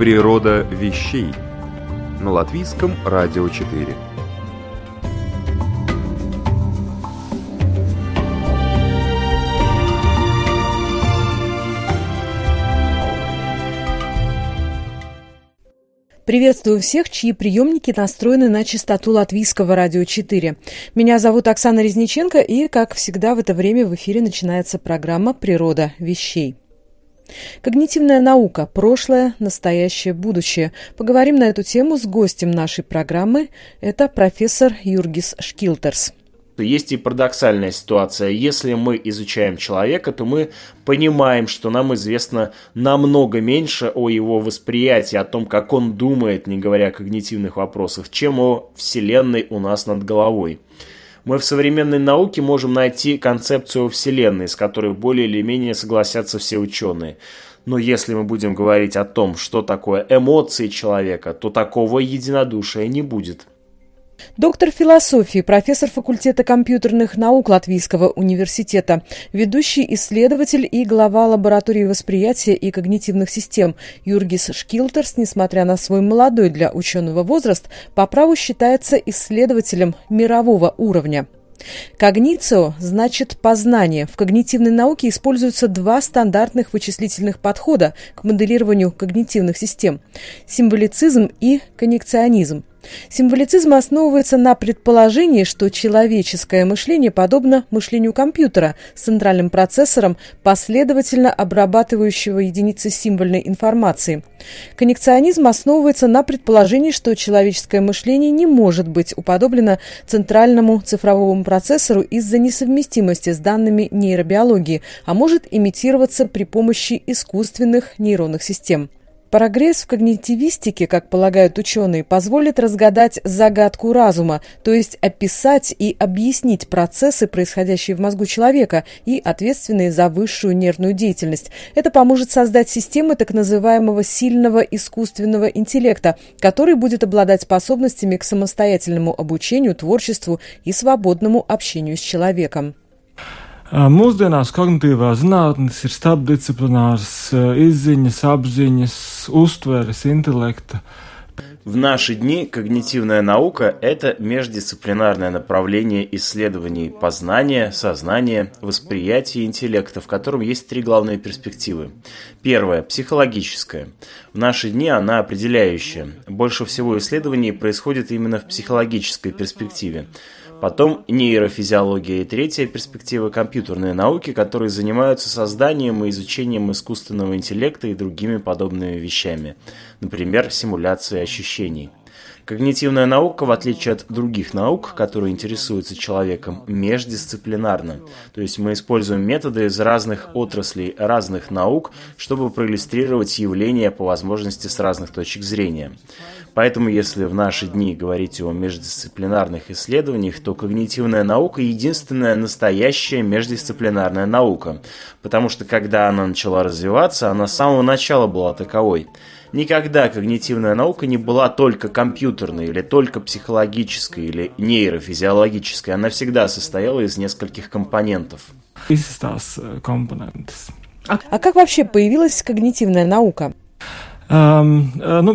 Природа вещей на латвийском радио 4. Приветствую всех, чьи приемники настроены на частоту латвийского радио 4. Меня зовут Оксана Резниченко, и, как всегда, в это время в эфире начинается программа «Природа вещей». Когнитивная наука. Прошлое, настоящее, будущее. Поговорим на эту тему с гостем нашей программы. Это профессор Юргис Шкилтерс есть и парадоксальная ситуация. Если мы изучаем человека, то мы понимаем, что нам известно намного меньше о его восприятии, о том, как он думает, не говоря о когнитивных вопросах, чем о Вселенной у нас над головой мы в современной науке можем найти концепцию Вселенной, с которой более или менее согласятся все ученые. Но если мы будем говорить о том, что такое эмоции человека, то такого единодушия не будет. Доктор философии, профессор факультета компьютерных наук Латвийского университета, ведущий исследователь и глава лаборатории восприятия и когнитивных систем Юргис Шкилтерс, несмотря на свой молодой для ученого возраст, по праву считается исследователем мирового уровня. Когницио значит познание. В когнитивной науке используются два стандартных вычислительных подхода к моделированию когнитивных систем – символицизм и коннекционизм. Символицизм основывается на предположении, что человеческое мышление подобно мышлению компьютера с центральным процессором, последовательно обрабатывающего единицы символьной информации. Коннекционизм основывается на предположении, что человеческое мышление не может быть уподоблено центральному цифровому процессору из-за несовместимости с данными нейробиологии, а может имитироваться при помощи искусственных нейронных систем. Прогресс в когнитивистике, как полагают ученые, позволит разгадать загадку разума, то есть описать и объяснить процессы, происходящие в мозгу человека и ответственные за высшую нервную деятельность. Это поможет создать системы так называемого сильного искусственного интеллекта, который будет обладать способностями к самостоятельному обучению, творчеству и свободному общению с человеком. Mūsdienās kognitīvās zinātnes ir starpdisciplināras izziņas, apziņas, uztveres, интеллекта. В наши дни когнитивная наука – это междисциплинарное направление исследований познания, сознания, восприятия и интеллекта, в котором есть три главные перспективы. Первая – психологическая. В наши дни она определяющая. Больше всего исследований происходит именно в психологической перспективе. Потом нейрофизиология и третья перспектива – компьютерные науки, которые занимаются созданием и изучением искусственного интеллекта и другими подобными вещами, например, симуляцией ощущений. Когнитивная наука, в отличие от других наук, которые интересуются человеком, междисциплинарна. То есть мы используем методы из разных отраслей, разных наук, чтобы проиллюстрировать явления по возможности с разных точек зрения. Поэтому, если в наши дни говорить о междисциплинарных исследованиях, то когнитивная наука единственная настоящая междисциплинарная наука, потому что когда она начала развиваться, она с самого начала была таковой. Никогда когнитивная наука не была только компьютерной или только психологической или нейрофизиологической. Она всегда состояла из нескольких компонентов. Э, а, а как вообще появилась когнитивная наука? Um, ну.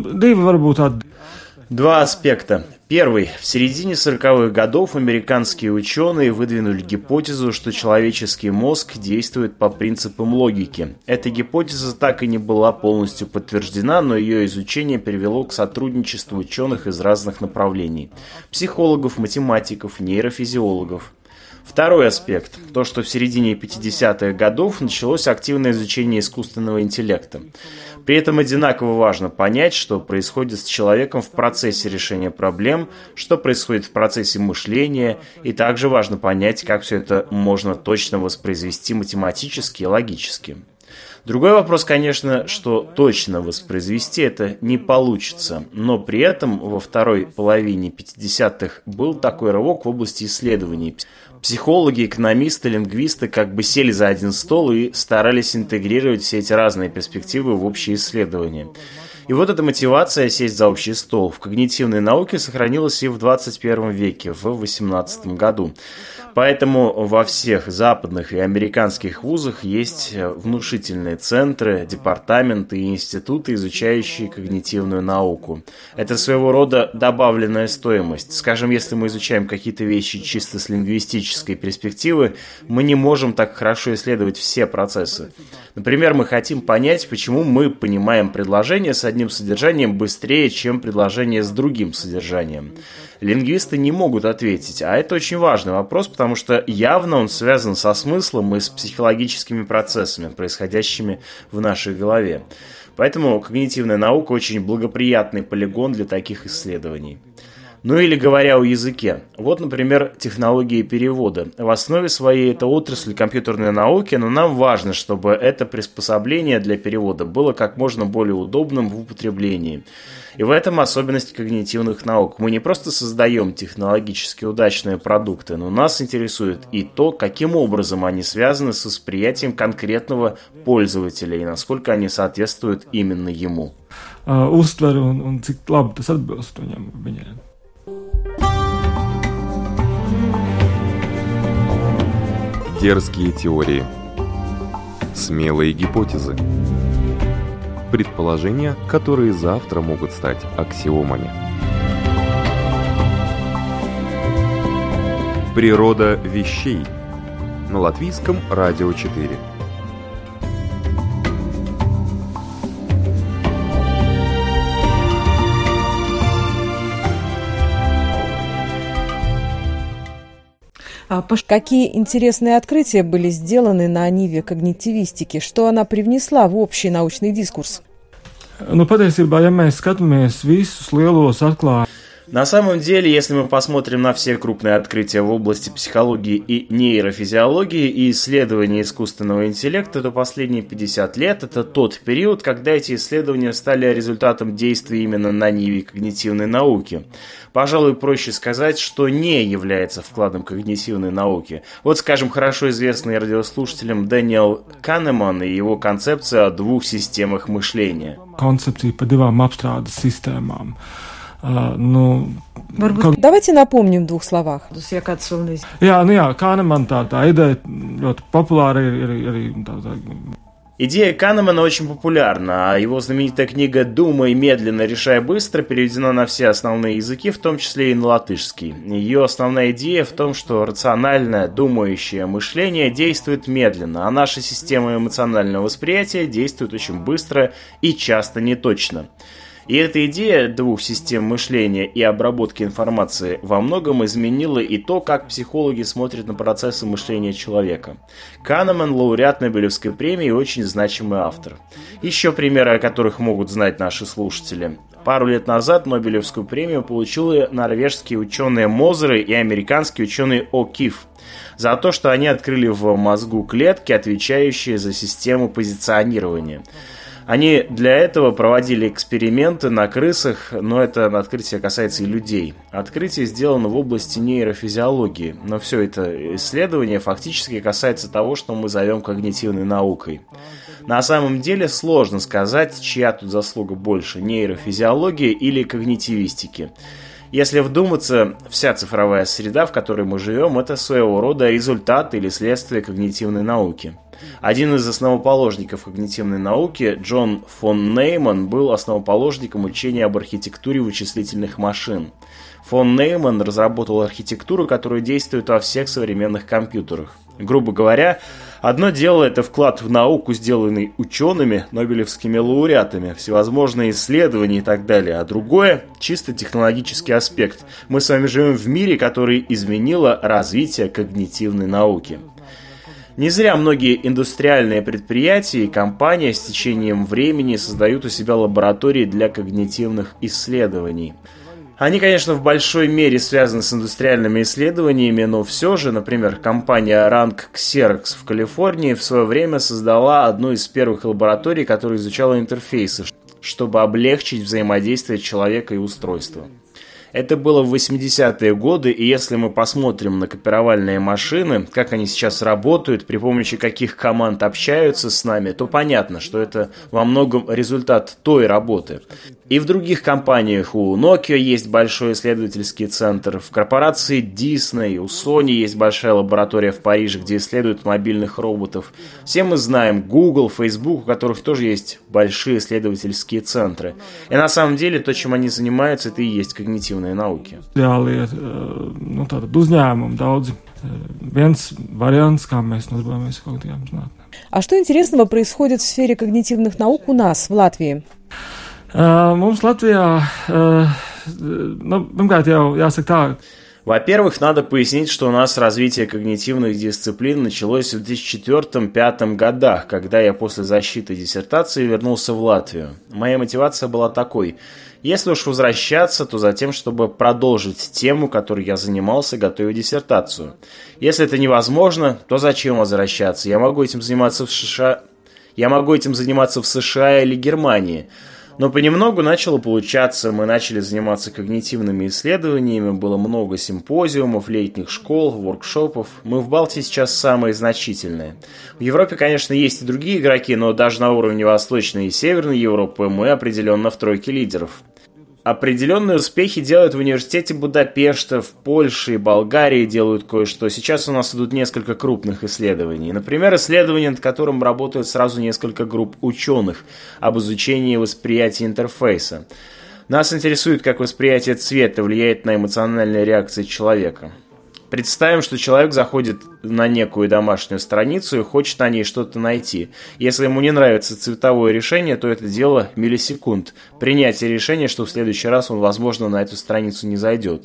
Два аспекта. Первый. В середине 40-х годов американские ученые выдвинули гипотезу, что человеческий мозг действует по принципам логики. Эта гипотеза так и не была полностью подтверждена, но ее изучение привело к сотрудничеству ученых из разных направлений. Психологов, математиков, нейрофизиологов. Второй аспект – то, что в середине 50-х годов началось активное изучение искусственного интеллекта. При этом одинаково важно понять, что происходит с человеком в процессе решения проблем, что происходит в процессе мышления, и также важно понять, как все это можно точно воспроизвести математически и логически. Другой вопрос, конечно, что точно воспроизвести это не получится, но при этом во второй половине 50-х был такой рывок в области исследований. Психологи, экономисты, лингвисты как бы сели за один стол и старались интегрировать все эти разные перспективы в общие исследования. И вот эта мотивация сесть за общий стол в когнитивной науке сохранилась и в 21 веке, в 18 году. Поэтому во всех западных и американских вузах есть э, внушительные центры, департаменты и институты, изучающие когнитивную науку. Это своего рода добавленная стоимость. Скажем, если мы изучаем какие-то вещи чисто с лингвистической перспективы, мы не можем так хорошо исследовать все процессы. Например, мы хотим понять, почему мы понимаем предложение с одним содержанием быстрее, чем предложение с другим содержанием лингвисты не могут ответить. А это очень важный вопрос, потому что явно он связан со смыслом и с психологическими процессами, происходящими в нашей голове. Поэтому когнитивная наука очень благоприятный полигон для таких исследований. Ну или говоря о языке. Вот, например, технологии перевода. В основе своей это отрасль компьютерной науки, но нам важно, чтобы это приспособление для перевода было как можно более удобным в употреблении. И в этом особенность когнитивных наук. Мы не просто создаем технологически удачные продукты, но нас интересует и то, каким образом они связаны с восприятием конкретного пользователя и насколько они соответствуют именно ему. Uztver un, un cik labi tas atbilst viņam, viņai. Дерзкие теории. Смелые гипотезы предположения, которые завтра могут стать аксиомами. Природа вещей на латвийском радио 4. Какие интересные открытия были сделаны на Ниве когнитивистики? Что она привнесла в общий научный дискурс? Nu, patiesībā, ja mēs skatāmies visus lielos atklājumus, на самом деле, если мы посмотрим на все крупные открытия в области психологии и нейрофизиологии и исследования искусственного интеллекта, то последние 50 лет – это тот период, когда эти исследования стали результатом действий именно на ниве когнитивной науки. Пожалуй, проще сказать, что не является вкладом когнитивной науки. Вот, скажем, хорошо известный радиослушателям Дэниел Канеман и его концепция о двух системах мышления. Концепция по двум apstrādes системам. Nu, Varbūt. Ka... Давайте напомним в двух словах. Jā, nu jā, Kahneman tā, tā ideja ļoti популāra ir, ir, ir tā, tā, Идея Канемана очень популярна, а его знаменитая книга «Думай медленно, решай быстро» переведена на все основные языки, в том числе и на латышский. Ее основная идея в том, что рациональное, думающее мышление действует медленно, а наша система эмоционального восприятия действует очень быстро и часто неточно. И эта идея двух систем мышления и обработки информации во многом изменила и то, как психологи смотрят на процессы мышления человека. Канеман – лауреат Нобелевской премии и очень значимый автор. Еще примеры, о которых могут знать наши слушатели. Пару лет назад Нобелевскую премию получили норвежские ученые Мозеры и американский ученый О'Кифф за то, что они открыли в мозгу клетки, отвечающие за систему позиционирования. Они для этого проводили эксперименты на крысах, но это открытие касается и людей. Открытие сделано в области нейрофизиологии, но все это исследование фактически касается того, что мы зовем когнитивной наукой. На самом деле сложно сказать, чья тут заслуга больше – нейрофизиологии или когнитивистики. Если вдуматься, вся цифровая среда, в которой мы живем, это своего рода результат или следствие когнитивной науки. Один из основоположников когнитивной науки, Джон фон Нейман, был основоположником учения об архитектуре вычислительных машин. Фон Нейман разработал архитектуру, которая действует во всех современных компьютерах. Грубо говоря, одно дело это вклад в науку, сделанный учеными, нобелевскими лауреатами, всевозможные исследования и так далее, а другое – чисто технологический аспект. Мы с вами живем в мире, который изменило развитие когнитивной науки. Не зря многие индустриальные предприятия и компании с течением времени создают у себя лаборатории для когнитивных исследований. Они, конечно, в большой мере связаны с индустриальными исследованиями, но все же, например, компания Rank Xerox в Калифорнии в свое время создала одну из первых лабораторий, которая изучала интерфейсы, чтобы облегчить взаимодействие человека и устройства. Это было в 80-е годы, и если мы посмотрим на копировальные машины, как они сейчас работают, при помощи каких команд общаются с нами, то понятно, что это во многом результат той работы. И в других компаниях у Nokia есть большой исследовательский центр, в корпорации Disney, у Sony есть большая лаборатория в Париже, где исследуют мобильных роботов. Все мы знаем Google, Facebook, у которых тоже есть большие исследовательские центры. И на самом деле то, чем они занимаются, это и есть когнитивные науки. Реālie, nu, tātad uzņēmumi daudzi. Viens variants, kā mēs nodarbojamies ar kognitīvām zinātnēm. А что интересного происходит в сфере когнитивных наук у нас, в Латвии? Mums Latvijā, nu, pirmkārt, jau jāsaka tā, Во-первых, надо пояснить, что у нас развитие когнитивных дисциплин началось в 2004-2005 годах, когда я после защиты диссертации вернулся в Латвию. Моя мотивация была такой. Если уж возвращаться, то за тем, чтобы продолжить тему, которой я занимался, готовя диссертацию. Если это невозможно, то зачем возвращаться? Я могу этим заниматься в США... Я могу этим заниматься в США или Германии – но понемногу начало получаться, мы начали заниматься когнитивными исследованиями, было много симпозиумов, летних школ, воркшопов. Мы в Балтии сейчас самые значительные. В Европе, конечно, есть и другие игроки, но даже на уровне Восточной и Северной Европы мы определенно в тройке лидеров. Определенные успехи делают в университете Будапешта, в Польше и Болгарии делают кое-что. Сейчас у нас идут несколько крупных исследований. Например, исследование, над которым работают сразу несколько групп ученых об изучении восприятия интерфейса. Нас интересует, как восприятие цвета влияет на эмоциональные реакции человека. Представим, что человек заходит на некую домашнюю страницу и хочет на ней что-то найти. Если ему не нравится цветовое решение, то это дело миллисекунд. Принятие решения, что в следующий раз он, возможно, на эту страницу не зайдет.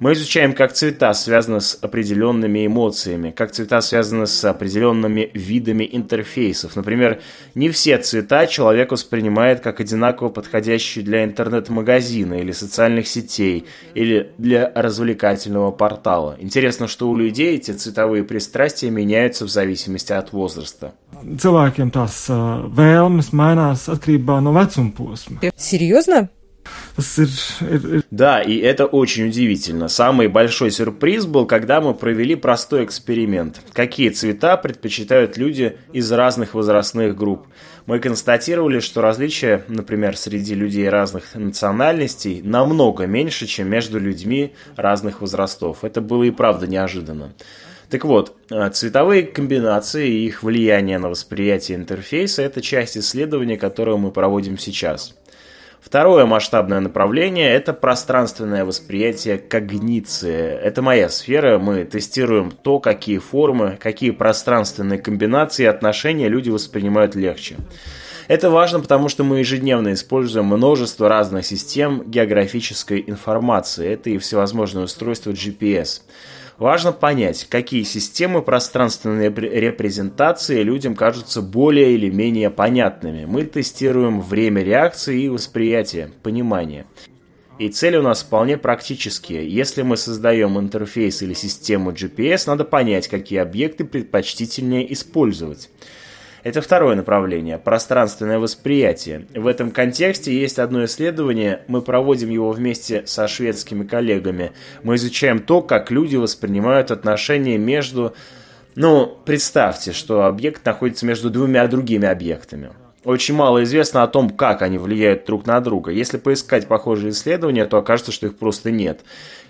Мы изучаем, как цвета связаны с определенными эмоциями, как цвета связаны с определенными видами интерфейсов. Например, не все цвета человек воспринимает как одинаково подходящие для интернет-магазина или социальных сетей, или для развлекательного портала. Интересно, что у людей эти цветовые пристрастия меняются в зависимости от возраста. Posma. Серьезно? Да, и это очень удивительно. Самый большой сюрприз был, когда мы провели простой эксперимент. Какие цвета предпочитают люди из разных возрастных групп? Мы констатировали, что различия, например, среди людей разных национальностей намного меньше, чем между людьми разных возрастов. Это было и правда неожиданно. Так вот, э, цветовые комбинации и их влияние на восприятие интерфейса – это часть исследования, которое мы проводим сейчас – Второе масштабное направление – это пространственное восприятие когниции. Это моя сфера, мы тестируем то, какие формы, какие пространственные комбинации и отношения люди воспринимают легче. Это важно, потому что мы ежедневно используем множество разных систем географической информации. Это и всевозможные устройства GPS. Важно понять, какие системы пространственной репрезентации людям кажутся более или менее понятными. Мы тестируем время реакции и восприятия, понимания. И цели у нас вполне практические. Если мы создаем интерфейс или систему GPS, надо понять, какие объекты предпочтительнее использовать. Это второе направление – пространственное восприятие. В этом контексте есть одно исследование, мы проводим его вместе со шведскими коллегами. Мы изучаем то, как люди воспринимают отношения между... Ну, представьте, что объект находится между двумя другими объектами. Очень мало известно о том, как они влияют друг на друга. Если поискать похожие исследования, то окажется, что их просто нет.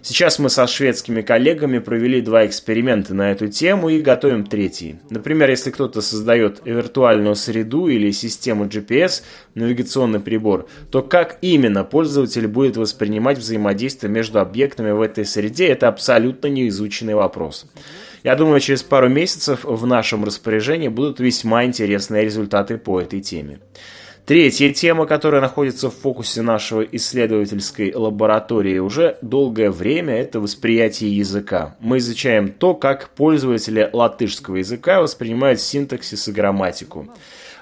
Сейчас мы со шведскими коллегами провели два эксперимента на эту тему и готовим третий. Например, если кто-то создает виртуальную среду или систему GPS, навигационный прибор, то как именно пользователь будет воспринимать взаимодействие между объектами в этой среде, это абсолютно неизученный вопрос. Я думаю, через пару месяцев в нашем распоряжении будут весьма интересные результаты по этой теме. Третья тема, которая находится в фокусе нашего исследовательской лаборатории уже долгое время, это восприятие языка. Мы изучаем то, как пользователи латышского языка воспринимают синтаксис и грамматику.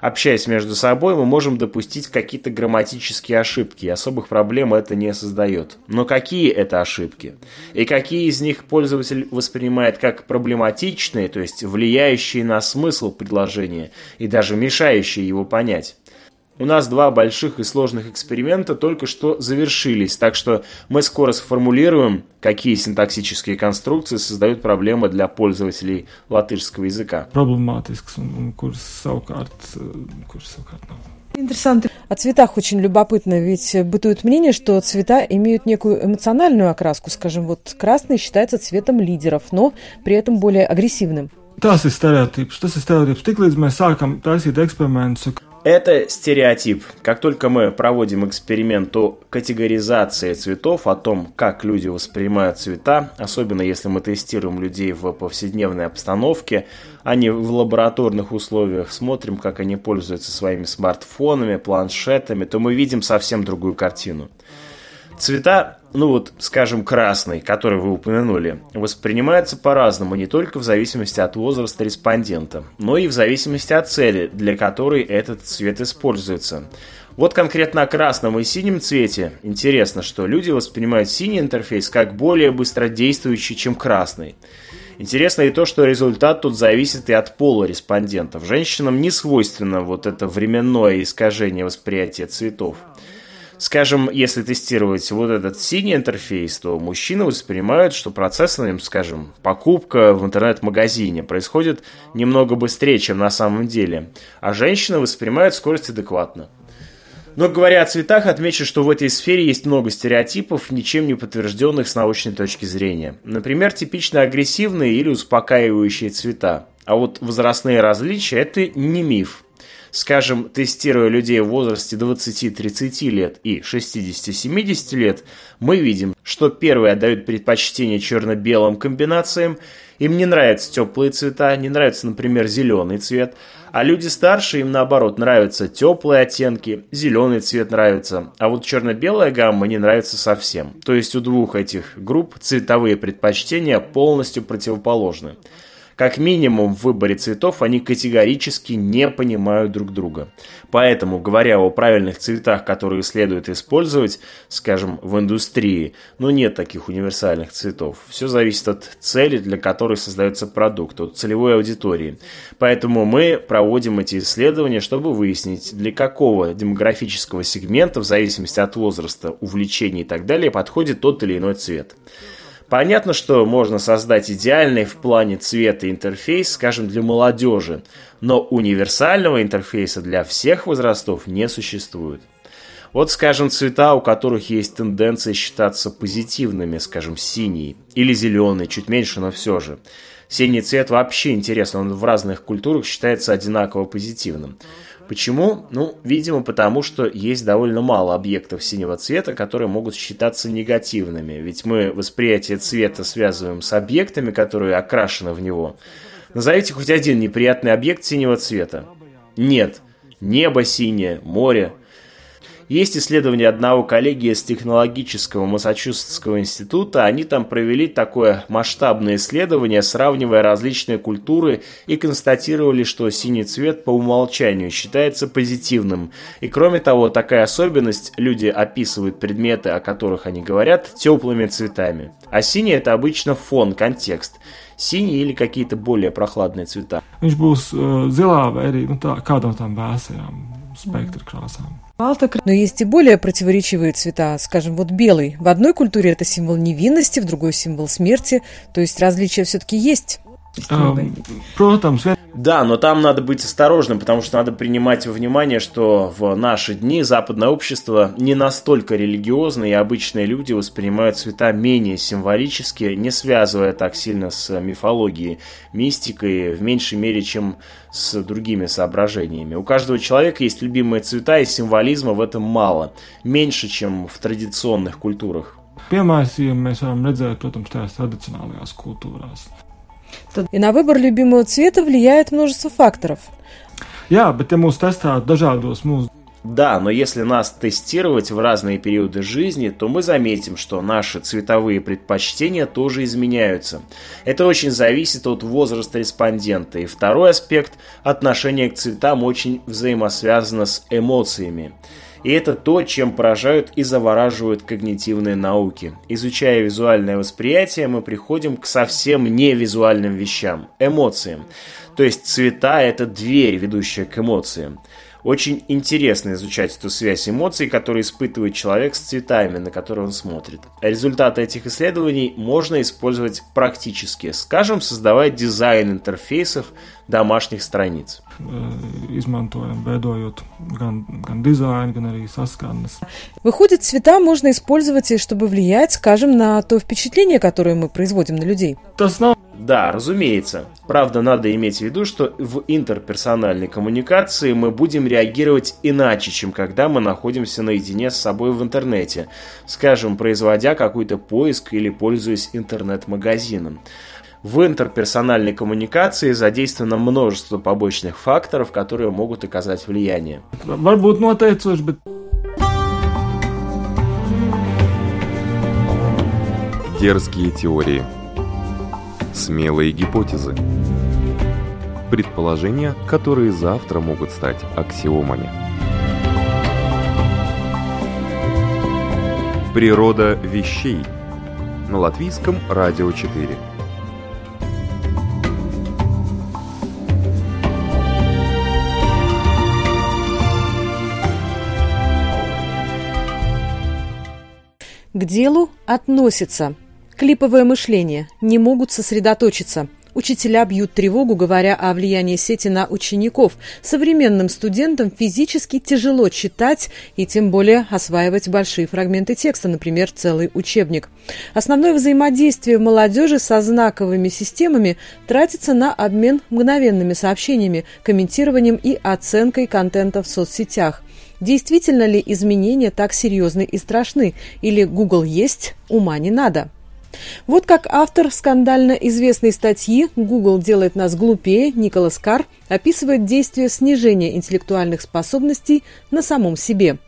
Общаясь между собой, мы можем допустить какие-то грамматические ошибки, и особых проблем это не создает. Но какие это ошибки? И какие из них пользователь воспринимает как проблематичные, то есть влияющие на смысл предложения и даже мешающие его понять? У нас два больших и сложных эксперимента только что завершились, так что мы скоро сформулируем, какие синтаксические конструкции создают проблемы для пользователей латышского языка. Проблематисks un kuras savukārt, nav. Интересно. О цветах очень любопытно, ведь бытует мнение, что цвета имеют некую эмоциональную окраску. Скажем, вот красный считается цветом лидеров, но при этом более агрессивным. Tas ir stereotips. Tas ir stereotips. Tiklīdz mēs sākam taisīt eksperimentus, это стереотип. Как только мы проводим эксперимент по категоризации цветов, о том, как люди воспринимают цвета, особенно если мы тестируем людей в повседневной обстановке, а не в лабораторных условиях, смотрим, как они пользуются своими смартфонами, планшетами, то мы видим совсем другую картину. Цвета, ну вот, скажем, красный, который вы упомянули, воспринимаются по-разному не только в зависимости от возраста респондента, но и в зависимости от цели, для которой этот цвет используется. Вот конкретно о красном и синем цвете интересно, что люди воспринимают синий интерфейс как более быстродействующий, чем красный. Интересно и то, что результат тут зависит и от пола респондентов. Женщинам не свойственно вот это временное искажение восприятия цветов. Скажем, если тестировать вот этот синий интерфейс, то мужчины воспринимают, что процесс, скажем, покупка в интернет-магазине происходит немного быстрее, чем на самом деле, а женщины воспринимают скорость адекватно. Но говоря о цветах, отмечу, что в этой сфере есть много стереотипов, ничем не подтвержденных с научной точки зрения. Например, типично агрессивные или успокаивающие цвета. А вот возрастные различия – это не миф. Скажем, тестируя людей в возрасте 20-30 лет и 60-70 лет, мы видим, что первые отдают предпочтение черно-белым комбинациям, им не нравятся теплые цвета, не нравится, например, зеленый цвет, а люди старше, им наоборот нравятся теплые оттенки, зеленый цвет нравится, а вот черно-белая гамма не нравится совсем. То есть у двух этих групп цветовые предпочтения полностью противоположны. Как минимум в выборе цветов они категорически не понимают друг друга. Поэтому, говоря о правильных цветах, которые следует использовать, скажем, в индустрии, ну нет таких универсальных цветов. Все зависит от цели, для которой создается продукт, от целевой аудитории. Поэтому мы проводим эти исследования, чтобы выяснить, для какого демографического сегмента, в зависимости от возраста, увлечений и так далее, подходит тот или иной цвет. Понятно, что можно создать идеальный в плане цвета интерфейс, скажем, для молодежи, но универсального интерфейса для всех возрастов не существует. Вот, скажем, цвета, у которых есть тенденция считаться позитивными, скажем, синий или зеленый, чуть меньше, но все же. Синий цвет вообще интересно, он в разных культурах считается одинаково позитивным. Почему? Ну, видимо, потому что есть довольно мало объектов синего цвета, которые могут считаться негативными. Ведь мы восприятие цвета связываем с объектами, которые окрашены в него. Назовите хоть один неприятный объект синего цвета. Нет. Небо синее, море – есть исследование одного коллеги из технологического Массачусетского института. Они там провели такое масштабное исследование, сравнивая различные культуры и констатировали, что синий цвет по умолчанию считается позитивным. И кроме того, такая особенность, люди описывают предметы, о которых они говорят, теплыми цветами. А синий это обычно фон, контекст синие или какие-то более прохладные цвета. Viņš būs zilā vai arī nu, tā, kādam tam vēsajām spektra krāsām. Но есть и более противоречивые цвета, скажем, вот белый. В одной культуре это символ невинности, в другой символ смерти, то есть различия все-таки есть. Да, но там надо быть осторожным, потому что надо принимать во внимание, что в наши дни западное общество не настолько религиозно, и обычные люди воспринимают цвета менее символически, не связывая так сильно с мифологией, мистикой, в меньшей мере, чем с другими соображениями. У каждого человека есть любимые цвета, и символизма в этом мало, меньше, чем в традиционных культурах. Piemēram, mēs varam redzēt, protams, tajās tradicionālajās kultūrās. И на выбор любимого цвета влияет множество факторов. Jā, bet ja mūsu testā dažādos mūsu Да, но если нас тестировать в разные периоды жизни, то мы заметим, что наши цветовые предпочтения тоже изменяются. Это очень зависит от возраста респондента. И второй аспект – отношение к цветам очень взаимосвязано с эмоциями. И это то, чем поражают и завораживают когнитивные науки. Изучая визуальное восприятие, мы приходим к совсем невизуальным вещам – эмоциям. То есть цвета – это дверь, ведущая к эмоциям. Очень интересно изучать эту связь эмоций, которые испытывает человек с цветами, на которые он смотрит. Результаты этих исследований можно использовать практически, скажем, создавая дизайн интерфейсов домашних страниц. Дизайн, gan arī saskaņas. Выходит, цвета можно использовать, чтобы влиять, скажем, на то впечатление, которое мы производим на людей. Tas nav Да, разумеется. Правда, надо иметь в виду, что в интерперсональной коммуникации мы будем реагировать иначе, чем когда мы находимся наедине с собой в интернете, скажем, производя какой-то поиск или пользуясь интернет-магазином. В интерперсональной коммуникации задействовано множество побочных факторов, которые могут оказать влияние. varbūt noteicoši, bet Дерзкие теории. Смелые гипотезы. Предположения, которые завтра могут стать аксиомами. Природа вещей. На латвийском радио 4. К делу относится. Клиповое мышление. Не могут сосредоточиться. Учителя бьют тревогу, говоря о влиянии сети на учеников. Современным студентам физически тяжело читать и тем более осваивать большие фрагменты текста, например, целый учебник. Основное взаимодействие молодежи со знаковыми системами тратится на обмен мгновенными сообщениями, комментированием и оценкой контента в соцсетях. Действительно ли изменения так серьезны и страшны? Или Google есть, ума не надо? Вот как автор скандально известной статьи «Google делает нас глупее» Николас Карр описывает действие снижения интеллектуальных способностей на самом себе –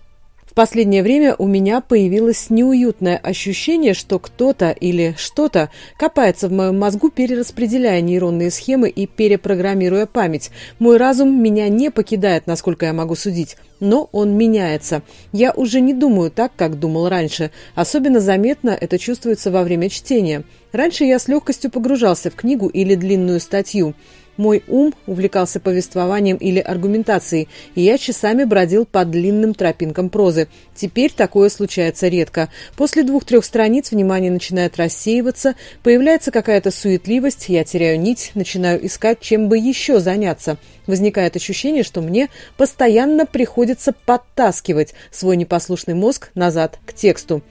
в последнее время у меня появилось неуютное ощущение, что кто-то или что-то копается в моем мозгу, перераспределяя нейронные схемы и перепрограммируя память. Мой разум меня не покидает, насколько я могу судить, но он меняется. Я уже не думаю так, как думал раньше. Особенно заметно это чувствуется во время чтения. Раньше я с легкостью погружался в книгу или длинную статью. Мой ум увлекался повествованием или аргументацией, и я часами бродил по длинным тропинкам прозы. Теперь такое случается редко. После двух-трех страниц внимание начинает рассеиваться, появляется какая-то суетливость, я теряю нить, начинаю искать, чем бы еще заняться. Возникает ощущение, что мне постоянно приходится подтаскивать свой непослушный мозг назад к тексту.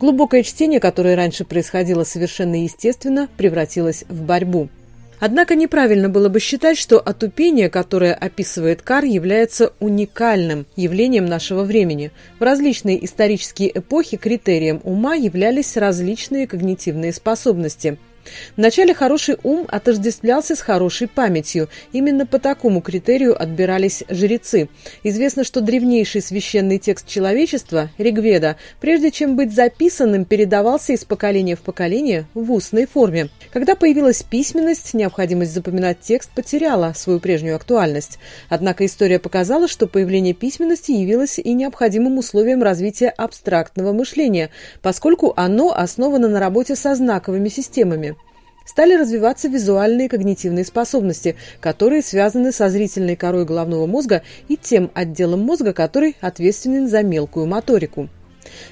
Глубокое чтение, которое раньше происходило совершенно естественно, превратилось в борьбу. Однако неправильно было бы считать, что отупение, которое описывает Кар, является уникальным явлением нашего времени. В различные исторические эпохи критерием ума являлись различные когнитивные способности – Вначале хороший ум отождествлялся с хорошей памятью. Именно по такому критерию отбирались жрецы. Известно, что древнейший священный текст человечества, Ригведа, прежде чем быть записанным, передавался из поколения в поколение в устной форме. Когда появилась письменность, необходимость запоминать текст потеряла свою прежнюю актуальность. Однако история показала, что появление письменности явилось и необходимым условием развития абстрактного мышления, поскольку оно основано на работе со знаковыми системами стали развиваться визуальные когнитивные способности, которые связаны со зрительной корой головного мозга и тем отделом мозга, который ответственен за мелкую моторику.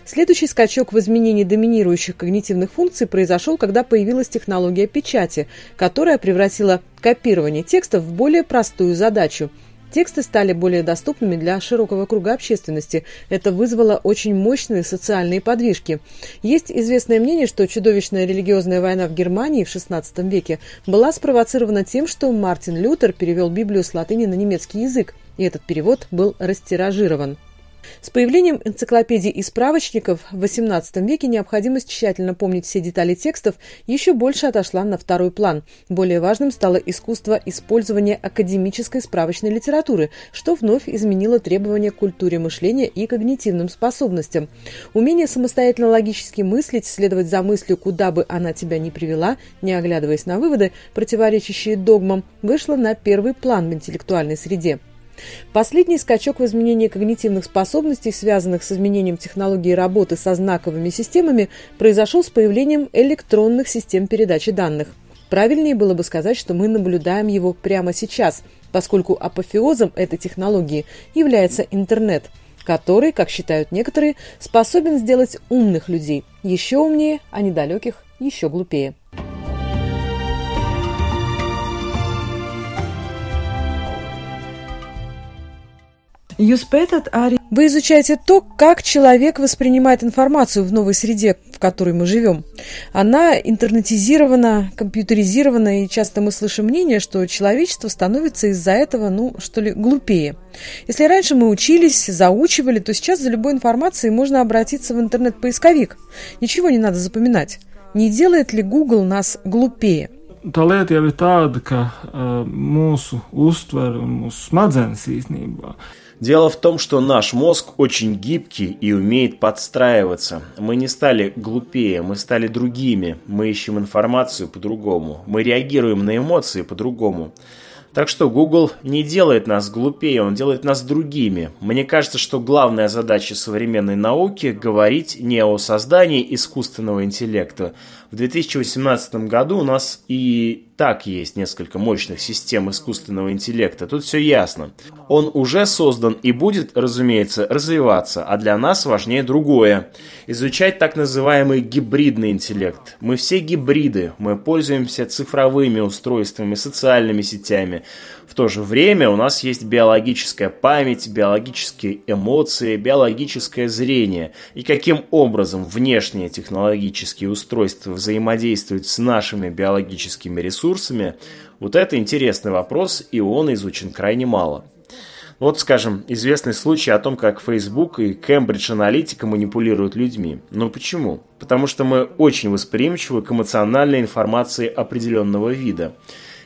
Следующий скачок в изменении доминирующих когнитивных функций произошел, когда появилась технология печати, которая превратила копирование текстов в более простую задачу – Тексты стали более доступными для широкого круга общественности. Это вызвало очень мощные социальные подвижки. Есть известное мнение, что чудовищная религиозная война в Германии в XVI веке была спровоцирована тем, что Мартин Лютер перевел Библию с латыни на немецкий язык, и этот перевод был растиражирован. С появлением энциклопедий и справочников в XVIII веке необходимость тщательно помнить все детали текстов еще больше отошла на второй план. Более важным стало искусство использования академической справочной литературы, что вновь изменило требования к культуре мышления и когнитивным способностям. Умение самостоятельно логически мыслить, следовать за мыслью, куда бы она тебя ни привела, не оглядываясь на выводы, противоречащие догмам, вышло на первый план в интеллектуальной среде. Последний скачок в изменении когнитивных способностей, связанных с изменением технологии работы со знаковыми системами, произошел с появлением электронных систем передачи данных. Правильнее было бы сказать, что мы наблюдаем его прямо сейчас, поскольку апофеозом этой технологии является интернет, который, как считают некоторые, способен сделать умных людей еще умнее, а недалеких еще глупее. Вы изучаете то, как человек воспринимает информацию в новой среде, в которой мы живем. Она интернетизирована, компьютеризирована, и часто мы слышим мнение, что человечество становится из-за этого, ну, что ли, глупее. Если раньше мы учились, заучивали, то сейчас за любой информацией можно обратиться в интернет-поисковик. Ничего не надо запоминать. Не делает ли Google нас глупее? tā lieta jau ir tāda, ka uh, mūsu uztvere un mūsu smadzenes īstenībā Дело в том, что наш мозг очень гибкий и умеет подстраиваться. Мы не стали глупее, мы стали другими. Мы ищем информацию по-другому. Мы реагируем на эмоции по-другому. Так что Google не делает нас глупее, он делает нас другими. Мне кажется, что главная задача современной науки – говорить не о создании искусственного интеллекта. В 2018 году у нас и так есть несколько мощных систем искусственного интеллекта. Тут все ясно. Он уже создан и будет, разумеется, развиваться, а для нас важнее другое. Изучать так называемый гибридный интеллект. Мы все гибриды, мы пользуемся цифровыми устройствами, социальными сетями. То же время у нас есть биологическая память, биологические эмоции, биологическое зрение. И каким образом внешние технологические устройства взаимодействуют с нашими биологическими ресурсами, вот это интересный вопрос, и он изучен крайне мало. Вот, скажем, известный случай о том, как Facebook и Cambridge Analytica манипулируют людьми. Но почему? Потому что мы очень восприимчивы к эмоциональной информации определенного вида.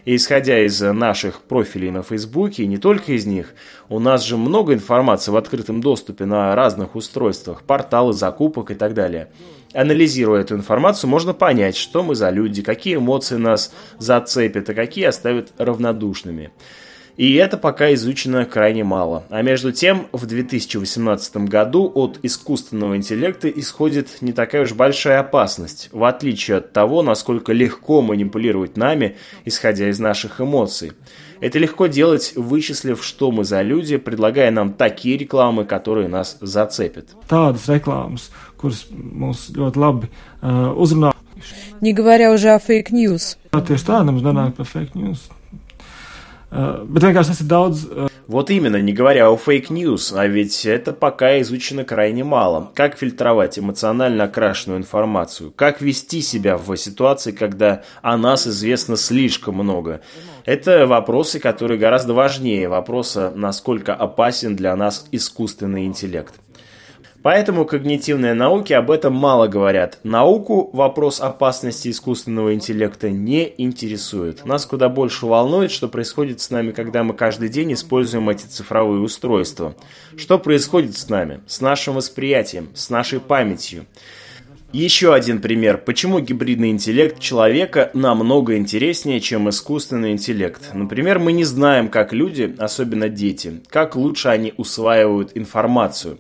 И исходя из наших профилей на Фейсбуке, и не только из них, у нас же много информации в открытом доступе на разных устройствах, порталы закупок и так далее. Анализируя эту информацию, можно понять, что мы за люди, какие эмоции нас зацепят, а какие оставят равнодушными. И это пока изучено крайне мало. А между тем, в 2018 году от искусственного интеллекта исходит не такая уж большая опасность, в отличие от того, насколько легко манипулировать нами, исходя из наших эмоций. Это легко делать, вычислив, что мы за люди, предлагая нам такие рекламы, которые нас зацепят. Tādas reklāmas, kuras mūs ļoti labi uh, uzrunā. Не говоря уже о fake news. Tieši tā, nemaz nenāk par news. Bet vienkārši tas ir. Вот именно, не говоря о fake news, а ведь это пока изучено крайне мало. Как фильтровать эмоционально окрашенную информацию? Как вести себя в ситуации, когда о нас известно слишком много? Это вопросы, которые гораздо важнее вопроса, насколько опасен для нас искусственный интеллект. Поэтому когнитивные науки об этом мало говорят. Науку вопрос опасности искусственного интеллекта не интересует. Нас куда больше волнует, что происходит с нами, когда мы каждый день используем эти цифровые устройства. Что происходит с нами, с нашим восприятием, с нашей памятью. Еще один пример, почему гибридный интеллект человека намного интереснее, чем искусственный интеллект. Например, мы не знаем, как люди, особенно дети, как лучше они усваивают информацию.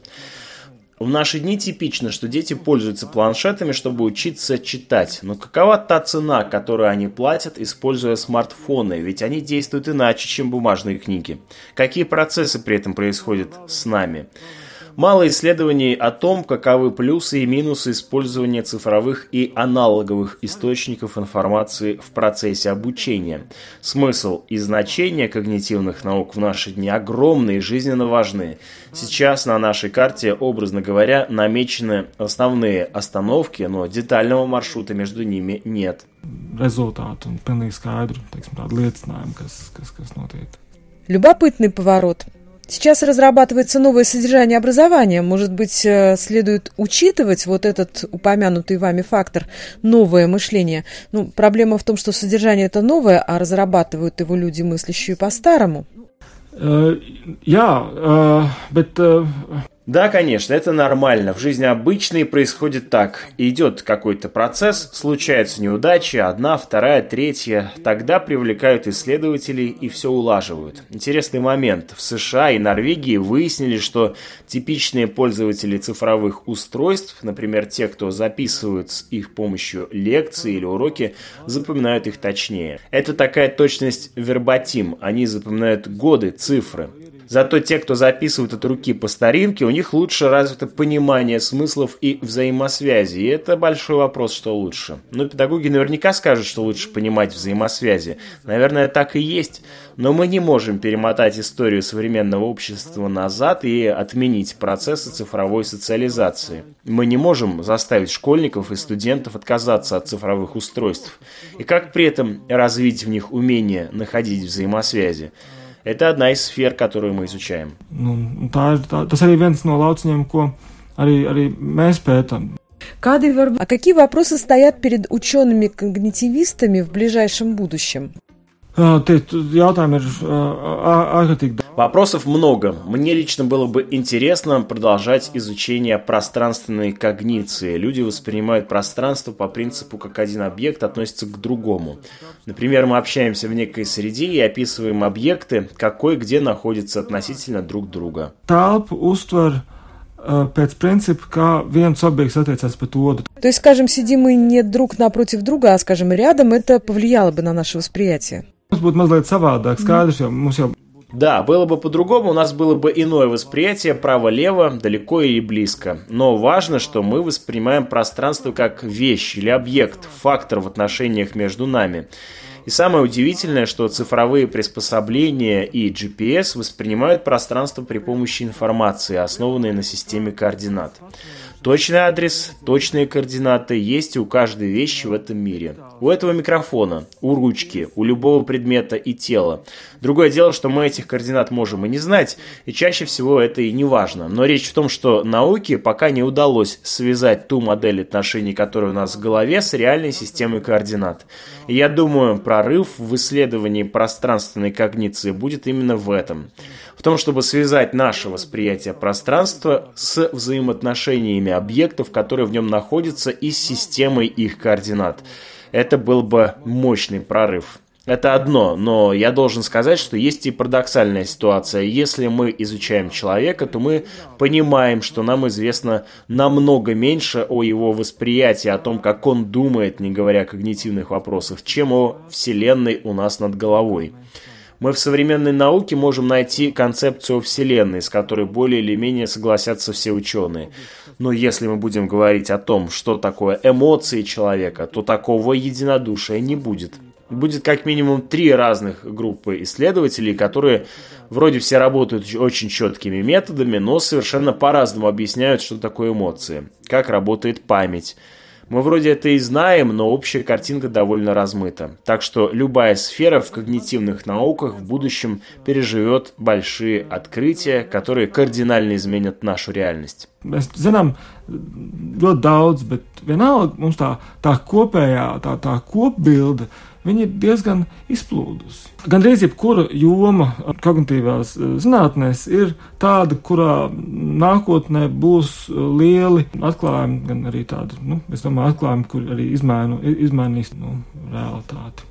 В наши дни типично, что дети пользуются планшетами, чтобы учиться читать. Но какова та цена, которую они платят, используя смартфоны? Ведь они действуют иначе, чем бумажные книги. Какие процессы при этом происходят с нами? Мало исследований о том, каковы плюсы и минусы использования цифровых и аналоговых источников информации в процессе обучения. Смысл и значение когнитивных наук в наши дни огромны и жизненно важны. Сейчас на нашей карте, образно говоря, намечены основные остановки, но детального маршрута между ними нет. Результаты un pilnīgi skaidru, teiksim, tādu liecinājumu, kas, kas, kas notiek. Любопытный поворот. Сейчас разрабатывается новое содержание образования. Может быть, э, следует учитывать вот этот упомянутый вами фактор новое мышление. Ну, проблема в том, что содержание это новое, а разрабатывают его люди, мыслящие по-старому. Uh, jā, uh, bet uh, Да, конечно, это нормально. В жизни обычной происходит так. Идет какой-то процесс, случаются неудачи, одна, вторая, третья. Тогда привлекают исследователей и все улаживают. Интересный момент. В США и Норвегии выяснили, что типичные пользователи цифровых устройств, например, те, кто записывают с их помощью лекции или уроки, запоминают их точнее. Это такая точность вербатим. Они запоминают годы, цифры. Зато те, кто записывают от руки по старинке, у них лучше развито понимание смыслов и взаимосвязи. И это большой вопрос, что лучше. Но педагоги наверняка скажут, что лучше понимать взаимосвязи. Наверное, так и есть. Но мы не можем перемотать историю современного общества назад и отменить процессы цифровой социализации. Мы не можем заставить школьников и студентов отказаться от цифровых устройств. И как при этом развить в них умение находить взаимосвязи? Это одна из сфер, которую мы изучаем. Nu, tā ir, tā, tas arī viens no lauciņiem, ko arī, arī mēs pētām. А какие вопросы стоят перед учеными-когнитивистами в ближайшем будущем? Вопросов много. Мне лично было бы интересно продолжать изучение пространственной когниции. Люди воспринимают пространство по принципу, как один объект относится к другому. Например, мы общаемся в некой среде и описываем объекты, какой где находится относительно друг друга. Telpu uztver pēc принципа, kā viens объект attiecas pret otru. То есть, скажем, сидим мы не друг напротив друга, а, скажем, рядом, это повлияло бы на наше восприятие. Mums būtu mazliet savādāk, skaidrs, jo mums jau Да, было бы по-другому, у нас было бы иное восприятие право-лево, далеко или близко. Но важно, что мы воспринимаем пространство как вещь или объект, фактор в отношениях между нами. И самое удивительное, что цифровые приспособления и GPS воспринимают пространство при помощи информации, основанной на системе координат. Точный адрес, точные координаты есть у каждой вещи в этом мире. У этого микрофона, у ручки, у любого предмета и тела. Другое дело, что мы этих координат можем и не знать, и чаще всего это и не важно. Но речь в том, что науке пока не удалось связать ту модель отношений, которая у нас в голове, с реальной системой координат. И я думаю, прорыв в исследовании пространственной когниции будет именно в этом. В том, чтобы связать наше восприятие пространства с взаимоотношениями объектов, которые в нем находятся, и с системой их координат. Это был бы мощный прорыв. Это одно, но я должен сказать, что есть и парадоксальная ситуация. Если мы изучаем человека, то мы понимаем, что нам известно намного меньше о его восприятии, о том, как он думает, не говоря о когнитивных вопросах, чем о Вселенной у нас над головой. Мы в современной науке можем найти концепцию Вселенной, с которой более или менее согласятся все ученые. Но если мы будем говорить о том, что такое эмоции человека, то такого единодушия не будет. Будет как минимум три разных группы исследователей, которые вроде все работают очень четкими методами, но совершенно по-разному объясняют, что такое эмоции, как работает память, мы вроде это и знаем, но общая картинка довольно размыта. Так что любая сфера в когнитивных науках в будущем переживет большие открытия, которые кардинально изменят нашу реальность. Mēs zinām ļoti daudz, bet vienalga mums tā, tā kopējā, tā, viņa ir diezgan izplūdusi. Gan arī jebkura joma kognitīvās eh, zinātnēs ir tāda, kurā nākotnē būs eh, lieli atklājumi, gan arī tādi, nu, es domāju, atklājumi, kur arī izmainu, izmainīs nu, realitāti.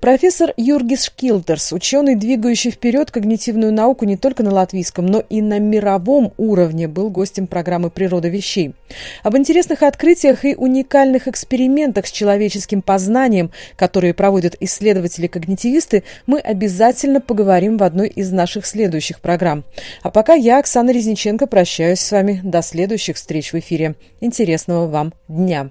Профессор Юргис Шкилтерс, ученый, двигающий вперед когнитивную науку не только на латвийском, но и на мировом уровне, был гостем программы «Природа вещей». Об интересных открытиях и уникальных экспериментах с человеческим познанием, которые проводят исследователи-когнитивисты, мы обязательно поговорим в одной из наших следующих программ. А пока я, Оксана Резниченко, прощаюсь с вами. До следующих встреч в эфире. Интересного вам дня!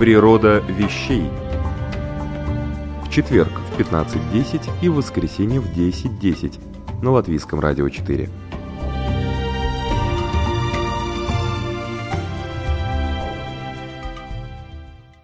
Природа вещей. В четверг в 15.10 и в воскресенье в 10.10 на Латвийском радио 4.